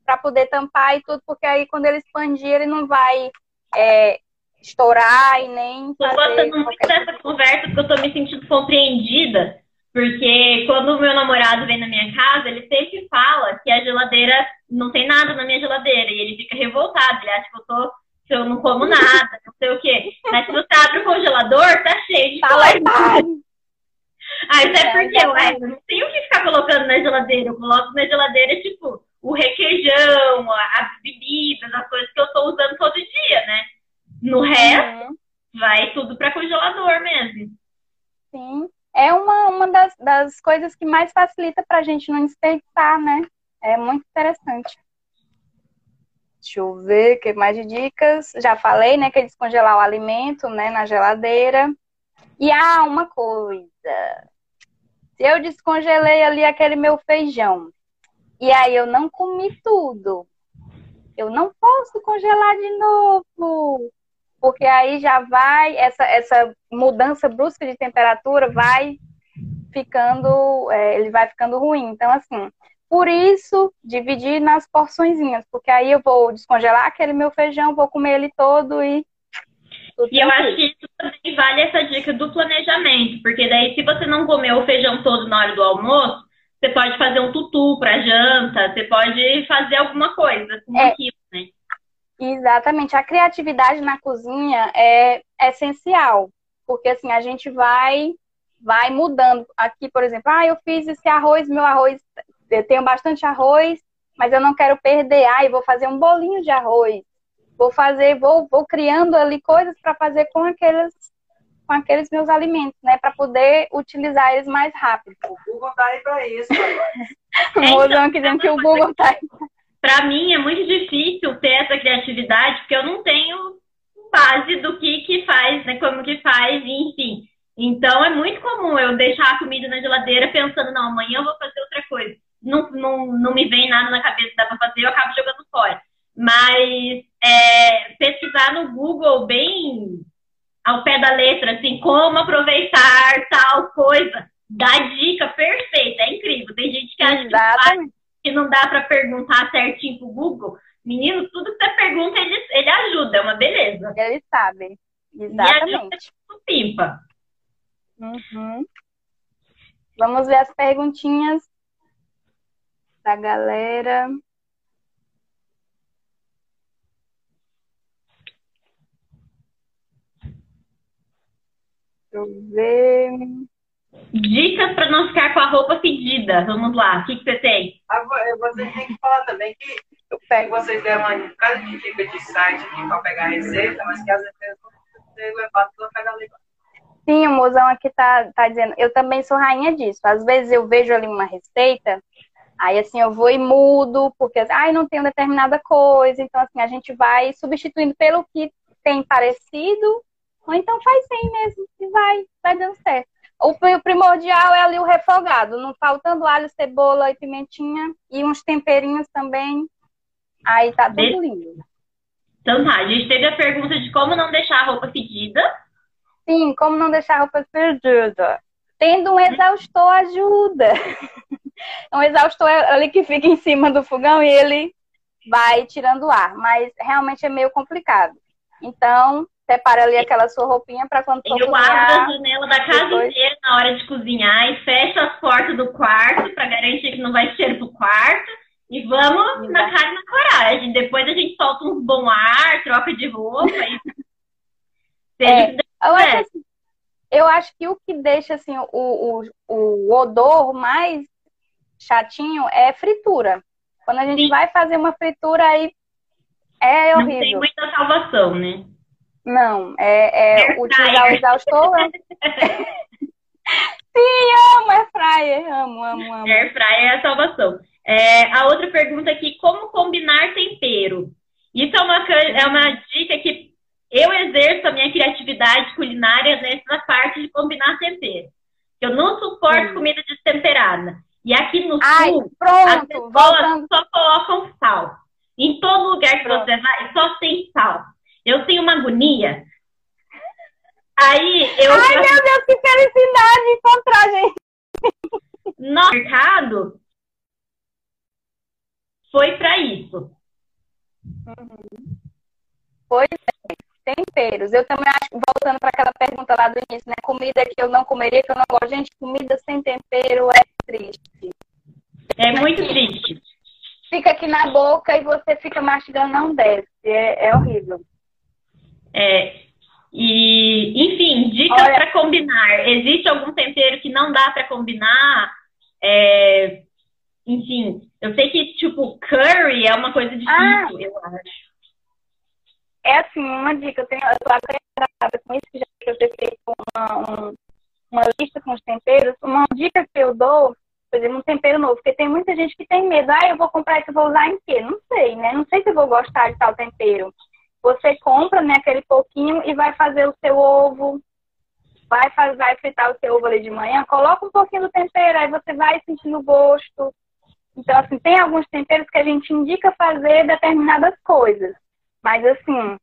para poder tampar e tudo, porque aí quando ele expandir ele não vai é, estourar e nem. Tô gostando muito dessa conversa porque eu tô me sentindo compreendida porque quando o meu namorado vem na minha casa, ele sempre fala que a geladeira não tem nada na minha geladeira. E ele fica revoltado. Ele acha que eu tô. que eu não como nada, não sei o quê. Mas se você abre o congelador, tá cheio de coisa. Ah, isso é porque ué, eu não tenho o que ficar colocando na geladeira. Eu coloco na geladeira, tipo, o requeijão, as bebidas, as coisas que eu tô usando todo dia, né? No resto, uhum. vai tudo para congelador mesmo. Sim é uma, uma das, das coisas que mais facilita para a gente não desperdiçar, né? É muito interessante. Deixa eu ver que mais de dicas. Já falei, né, que é descongelar o alimento, né, na geladeira. E há uma coisa. Se eu descongelei ali aquele meu feijão e aí eu não comi tudo, eu não posso congelar de novo porque aí já vai, essa, essa mudança brusca de temperatura vai ficando, é, ele vai ficando ruim. Então, assim, por isso, dividir nas porçõezinhas, porque aí eu vou descongelar aquele meu feijão, vou comer ele todo e. E eu acho que isso também vale essa dica do planejamento, porque daí, se você não comer o feijão todo na hora do almoço, você pode fazer um tutu para janta, você pode fazer alguma coisa com é, aquilo? Exatamente. A criatividade na cozinha é essencial, porque assim a gente vai vai mudando. Aqui, por exemplo, ah, eu fiz esse arroz, meu arroz, eu tenho bastante arroz, mas eu não quero perder. Ah, vou fazer um bolinho de arroz. Vou fazer, vou, vou criando ali coisas para fazer com aqueles, com aqueles meus alimentos, né? Para poder utilizar eles mais rápido. O Google tá aí para isso. o mozão aqui dizendo que o Google tá aí. Para mim é muito difícil ter essa criatividade, porque eu não tenho base do que que faz, né? Como que faz, enfim. Então é muito comum eu deixar a comida na geladeira pensando, não, amanhã eu vou fazer outra coisa. Não, não, não me vem nada na cabeça dá para fazer, eu acabo jogando fora. Mas é, pesquisar no Google bem ao pé da letra, assim, como aproveitar tal coisa, dá dica perfeita, é incrível. Tem gente que acha que, que não dá para perguntar certinho pro Google, Menino, tudo que você pergunta, ele, ele ajuda, é uma beleza. Ele sabe. Exatamente. E ajuda tipo pipa. Uhum. Vamos ver as perguntinhas da galera. Deixa eu ver. Dicas para não ficar com a roupa fedida. Vamos lá. O que, que você tem? Ah, você tem que falar também que eu pego. Vocês deram uma cara de dica de site aqui para pegar receita, mas que às vezes você levar tudo pegar legal. Sim, o mozão aqui tá, tá dizendo, eu também sou rainha disso. Às vezes eu vejo ali uma receita, aí assim eu vou e mudo, porque ai, não tem determinada coisa, então assim, a gente vai substituindo pelo que tem parecido, ou então faz sem mesmo, e vai, vai dando certo. O primordial é ali o refogado, não faltando alho, cebola e pimentinha, e uns temperinhos também, Aí tá tudo lindo. Então tá, a gente teve a pergunta de como não deixar a roupa fedida. Sim, como não deixar a roupa fedida. Tendo um exaustor ajuda. um exaustor é ali que fica em cima do fogão e ele vai tirando o ar, mas realmente é meio complicado. Então, separa ali aquela sua roupinha para quando for Eu abro a janela da casa depois... inteira na hora de cozinhar e fecho as portas do quarto para garantir que não vai cheiro pro quarto. E vamos na cara e na coragem. Depois a gente solta uns bom ar, troca de roupa. E... é, eu, acho assim, eu acho que o que deixa assim, o, o, o odor mais chatinho é fritura. Quando a gente Sim. vai fazer uma fritura aí é horrível. Não tem muita salvação, né? Não, é, é utilizar o exaustor. Sim, amo air fryer, amo, amo, amo. Air fryer é a salvação. É, a outra pergunta aqui, como combinar tempero? Isso é uma, é uma dica que eu exerço a minha criatividade culinária nessa parte de combinar tempero. Eu não suporto comida destemperada. E aqui no Ai, sul, pronto, as pessoas só colocam sal. Em todo lugar que pronto. você vai, só tem sal. Eu tenho uma agonia. Aí eu. Ai, meu Deus, que felicidade encontrar, gente! No mercado, foi para isso. Uhum. Pois é, temperos. Eu também acho, voltando para aquela pergunta lá do início, né? Comida que eu não comeria, que eu não gosto. Gente, comida sem tempero é triste. É muito triste. Fica aqui na boca e você fica mastigando, não desce. É, é horrível. É. E, enfim, dicas para combinar. Existe algum tempero que não dá para combinar? É, enfim, eu sei que, tipo, curry é uma coisa difícil, ah, eu acho. É assim, uma dica, eu, tenho, eu tô agradada com isso, que já que eu ter feito uma, um, uma lista com os temperos, uma dica que eu dou, por exemplo, um tempero novo, porque tem muita medo, ah, eu vou comprar isso, vou usar em quê? Não sei, né? Não sei se eu vou gostar de tal tempero. Você compra, né, aquele pouquinho e vai fazer o seu ovo, vai, vai fritar o seu ovo ali de manhã, coloca um pouquinho do tempero, aí você vai sentindo o gosto, então, assim, tem alguns temperos que a gente indica fazer determinadas coisas, mas assim,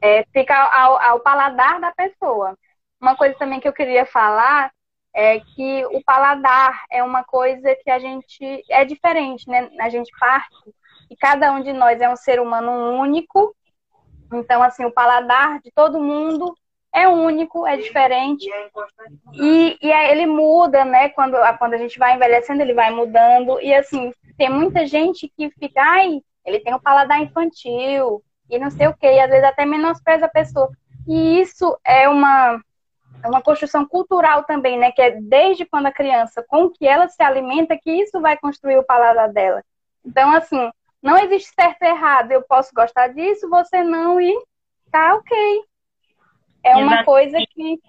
é, fica ao, ao paladar da pessoa. Uma coisa também que eu queria falar é que o paladar é uma coisa que a gente é diferente, né? A gente parte e cada um de nós é um ser humano único. Então, assim, o paladar de todo mundo é único, é diferente. E, e ele muda, né? Quando, quando a gente vai envelhecendo, ele vai mudando. E assim, tem muita gente que fica, ai, ele tem um paladar infantil e não sei o quê, e às vezes até menospreza a pessoa. E isso é uma é uma construção cultural também, né? Que é desde quando a criança, com que ela se alimenta, que isso vai construir o paladar dela. Então, assim, não existe certo e errado. Eu posso gostar disso, você não, e tá ok. É uma Exatamente. coisa que, que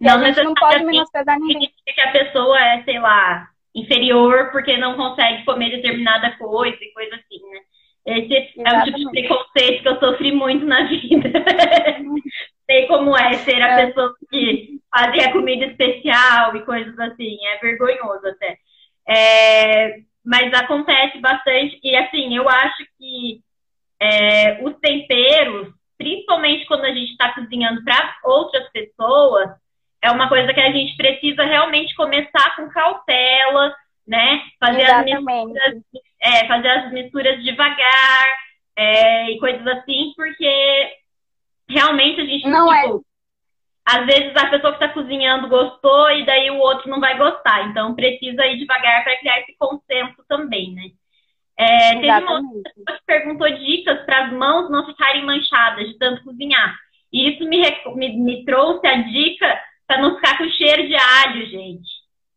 não, a gente não pode menosprezar ninguém. Que a pessoa é, sei lá, inferior porque não consegue comer determinada coisa e coisa assim, né? Esse Exatamente. é o tipo de preconceito que eu sofri muito na vida. Sei como é ser a é. pessoa que fazia comida especial e coisas assim. É vergonhoso até. É, mas acontece bastante. E assim, eu acho que é, os temperos, principalmente quando a gente está cozinhando para outras pessoas, é uma coisa que a gente precisa realmente começar com cautela, né? Fazer Exatamente. as misturas, é, fazer as misturas devagar é, e coisas assim, porque realmente a gente não tipo, é. Às vezes a pessoa que está cozinhando gostou e daí o outro não vai gostar. Então precisa ir devagar para criar esse consenso também, né? É, teve uma outra pessoa que perguntou dicas para as mãos não ficarem manchadas de tanto cozinhar. E isso me, me, me trouxe a dica para não ficar com cheiro de alho, gente.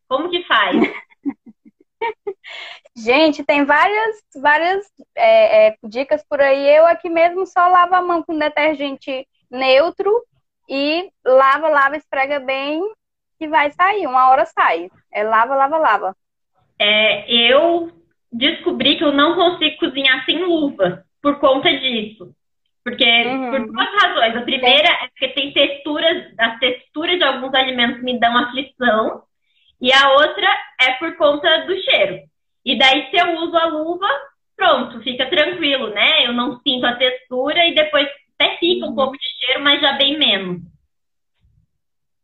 Como que faz? gente, tem várias, várias é, é, dicas por aí. Eu aqui mesmo só lavo a mão com detergente neutro e lava, lava, esfrega bem que vai sair. Uma hora sai. É lava, lava, lava. É, eu descobri que eu não consigo cozinhar sem luva por conta disso. Porque, uhum. por duas razões. A primeira é porque tem texturas, as texturas de alguns alimentos me dão aflição. E a outra é por conta do cheiro. E daí, se eu uso a luva, pronto, fica tranquilo, né? Eu não sinto a textura e depois até fica um uhum. pouco de cheiro, mas já bem menos.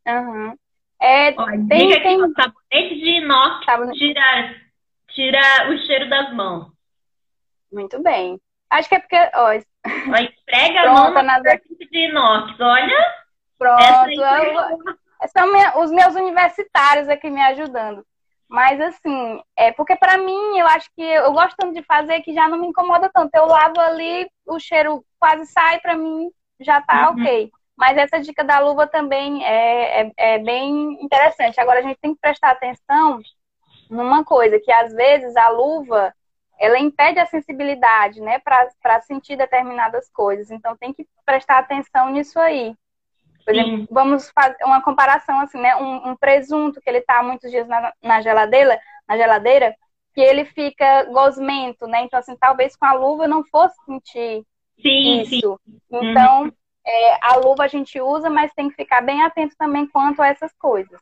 Uhum. É, Ó, tem, dica tem... sabonete de inox tira, tira o cheiro das mãos. Muito bem. Acho que é porque, ó, ó esfrega a mão na nas... de inox, olha. Pronto, eu, são minha, os meus universitários aqui me ajudando. Mas assim, é porque para mim, eu acho que eu gosto tanto de fazer que já não me incomoda tanto. Eu lavo ali, o cheiro quase sai, para mim já tá uhum. ok. Mas essa dica da luva também é, é, é, bem interessante. Agora a gente tem que prestar atenção numa coisa, que às vezes a luva ela impede a sensibilidade, né, para sentir determinadas coisas. Então tem que prestar atenção nisso aí. Por exemplo, vamos fazer uma comparação assim, né? Um, um presunto que ele está muitos dias na, na, geladeira, na geladeira, que ele fica gosmento, né? Então, assim, talvez com a luva eu não fosse sentir sim, isso. Sim. Então, uhum. é, a luva a gente usa, mas tem que ficar bem atento também quanto a essas coisas.